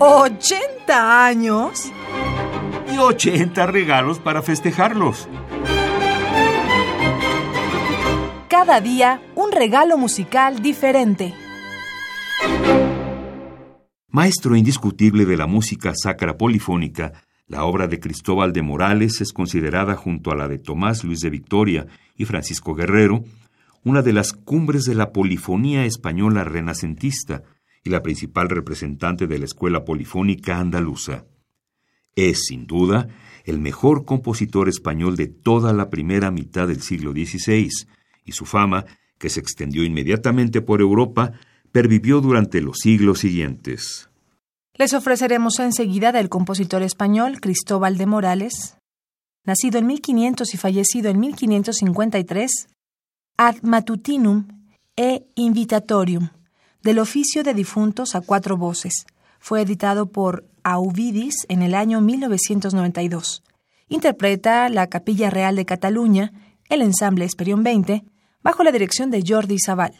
¿80 años? Y 80 regalos para festejarlos. Cada día un regalo musical diferente. Maestro indiscutible de la música sacra polifónica, la obra de Cristóbal de Morales es considerada junto a la de Tomás Luis de Victoria y Francisco Guerrero una de las cumbres de la polifonía española renacentista y la principal representante de la escuela polifónica andaluza. Es, sin duda, el mejor compositor español de toda la primera mitad del siglo XVI, y su fama, que se extendió inmediatamente por Europa, pervivió durante los siglos siguientes. Les ofreceremos enseguida del compositor español Cristóbal de Morales, nacido en 1500 y fallecido en 1553, Ad Matutinum e Invitatorium, del oficio de difuntos a cuatro voces. Fue editado por Auvidis en el año 1992. Interpreta la Capilla Real de Cataluña, el ensamble Esperión 20, bajo la dirección de Jordi Sabal.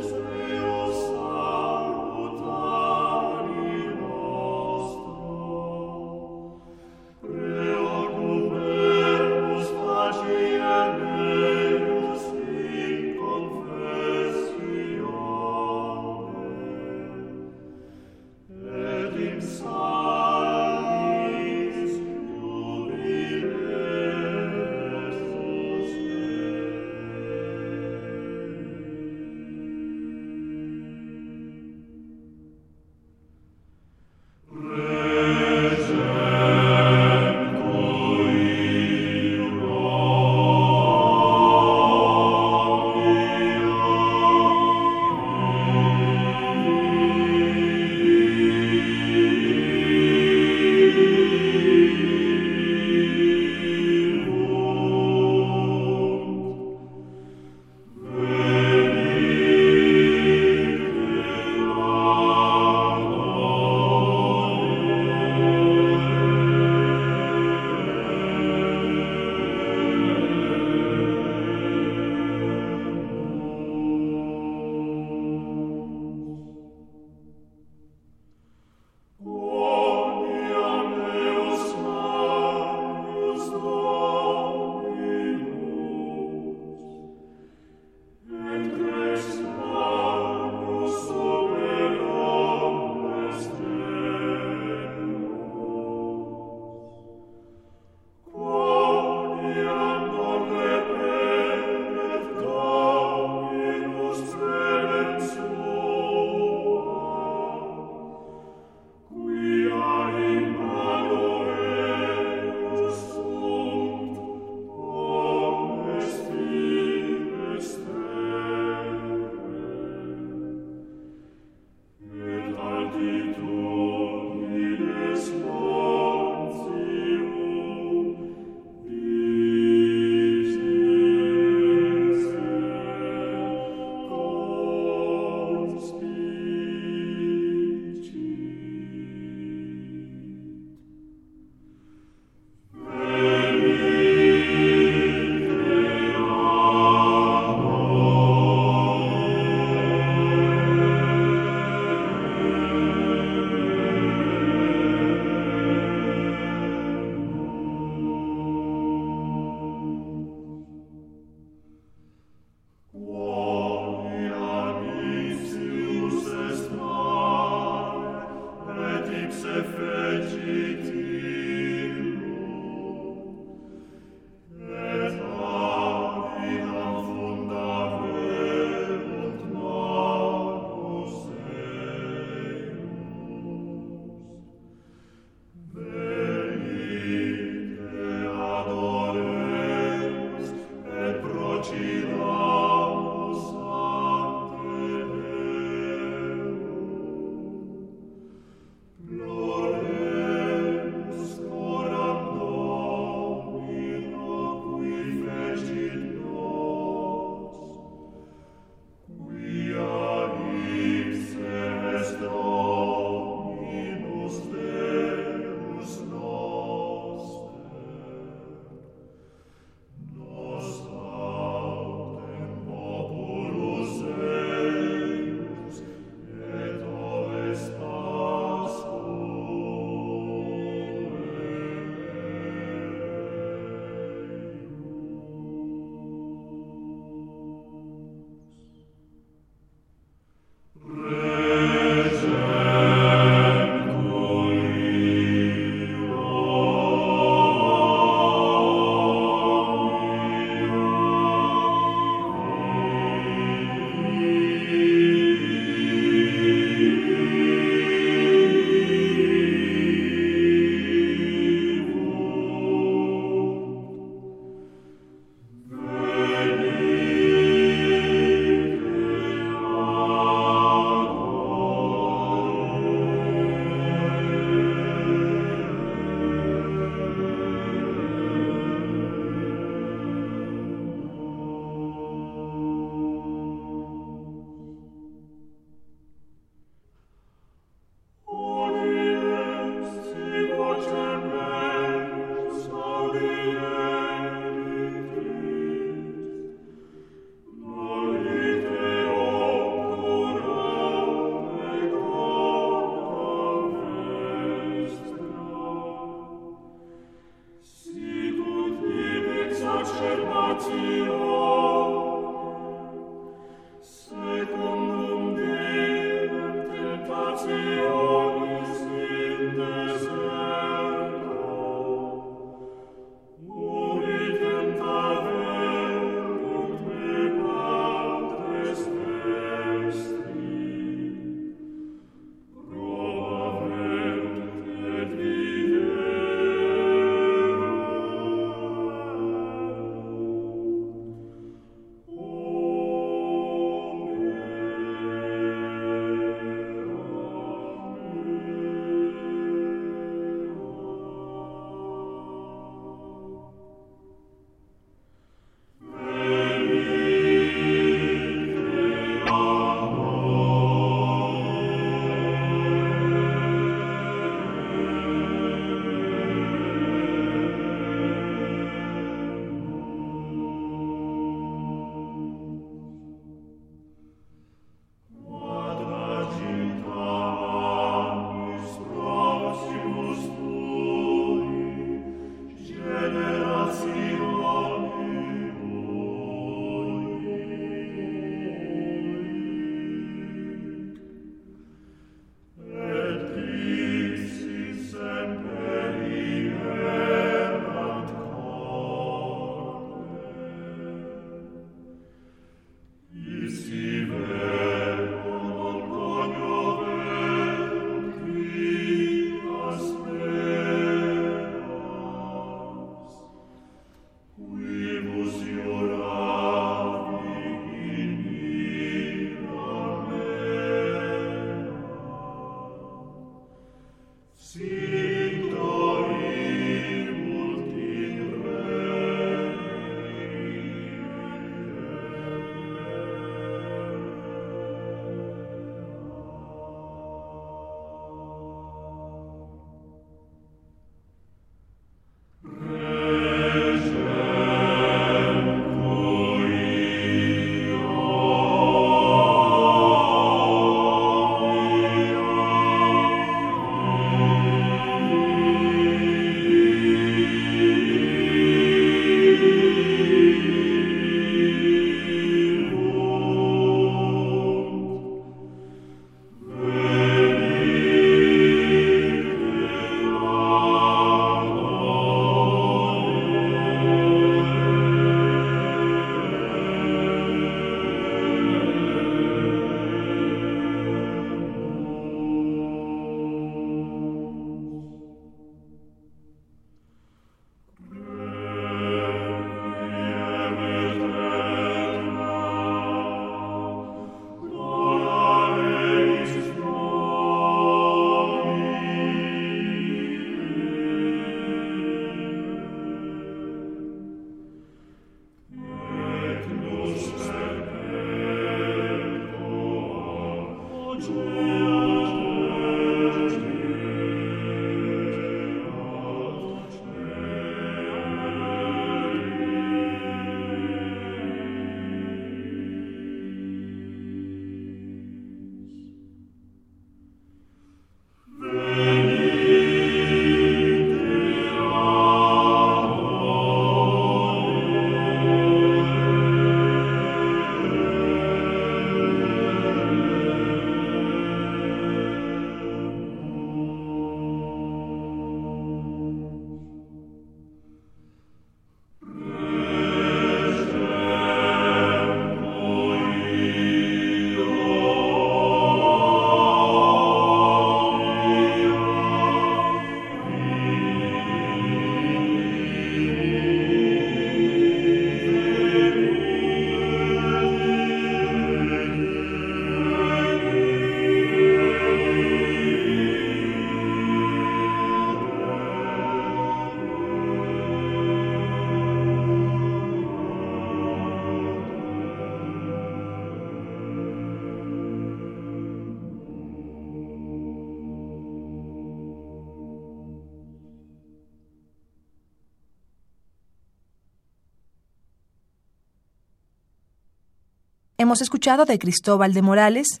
Hemos escuchado de Cristóbal de Morales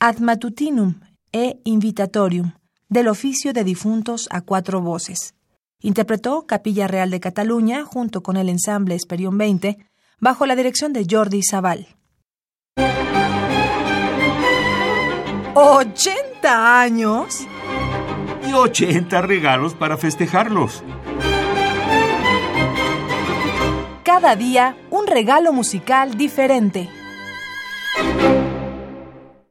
Ad Matutinum e Invitatorium, del oficio de difuntos a cuatro voces, Interpretó Capilla Real de Cataluña junto con el ensamble Esperión 20 bajo la dirección de Jordi Zaval. ¿80 años? Y 80 regalos para festejarlos. Cada día un regalo musical diferente. thank you